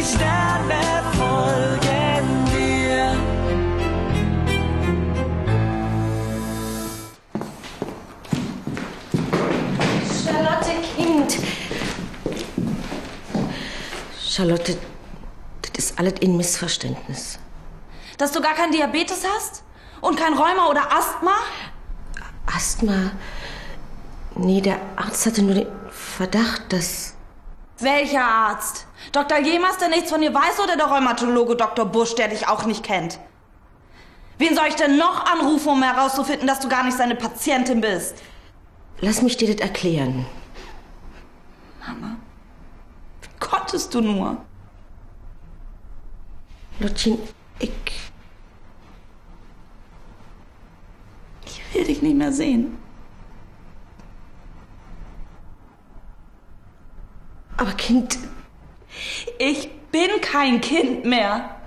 die Sterne folgen dir. Charlotte Kind. Charlotte, das ist alles ein Missverständnis. Dass du gar kein Diabetes hast? Und kein Rheuma oder Asthma? Asthma. Nee, der Arzt hatte nur den Verdacht, dass. Welcher Arzt? Dr. Jemers, der nichts von dir weiß, oder der Rheumatologe Dr. Busch, der dich auch nicht kennt? Wen soll ich denn noch anrufen, um herauszufinden, dass du gar nicht seine Patientin bist? Lass mich dir das erklären. Mama, wie konntest du nur? Lottchen, ich. Ich will dich nicht mehr sehen. Aber Kind, Ich bin kein Kind mehr.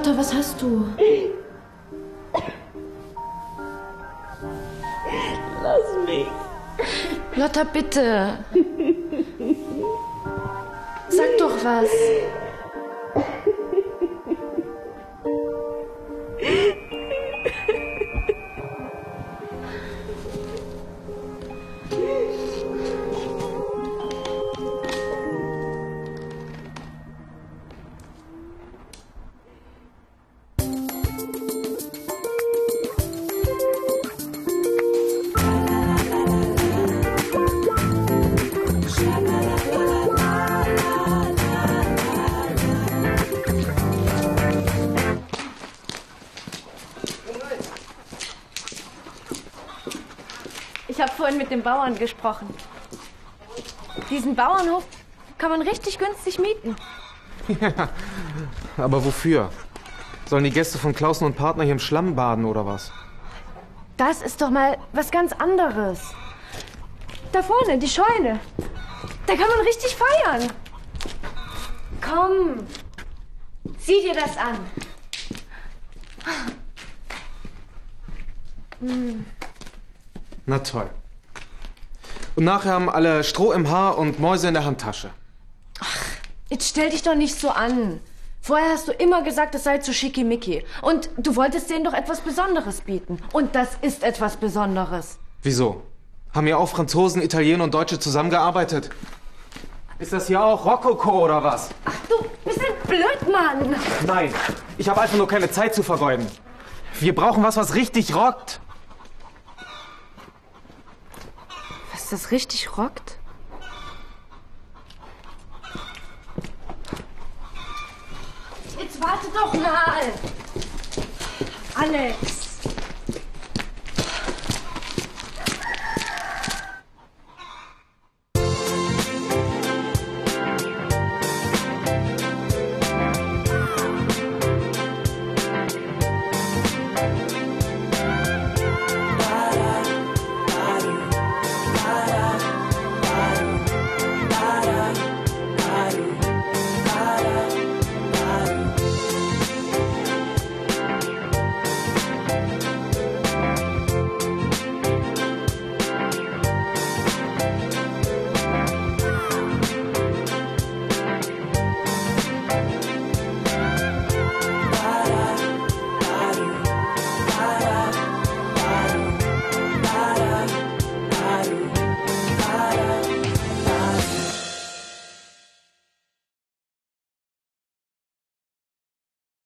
Lotta, was hast du? Lass mich. Lotta, bitte. Sag doch was. Ich habe vorhin mit dem Bauern gesprochen. Diesen Bauernhof kann man richtig günstig mieten. Aber wofür? Sollen die Gäste von Klausen und Partner hier im Schlamm baden oder was? Das ist doch mal was ganz anderes. Da vorne, die Scheune. Da kann man richtig feiern. Komm, sieh dir das an. Na toll. Und nachher haben alle Stroh im Haar und Mäuse in der Handtasche. Jetzt stell dich doch nicht so an. Vorher hast du immer gesagt, es sei zu schickimicki. Und du wolltest denen doch etwas Besonderes bieten. Und das ist etwas Besonderes. Wieso? Haben hier auch Franzosen, Italiener und Deutsche zusammengearbeitet? Ist das hier auch Rokoko oder was? Ach, du bist ein Blödmann. Nein, ich habe einfach nur keine Zeit zu vergeuden. Wir brauchen was, was richtig rockt. Was das richtig rockt? Jetzt warte doch mal. Alex.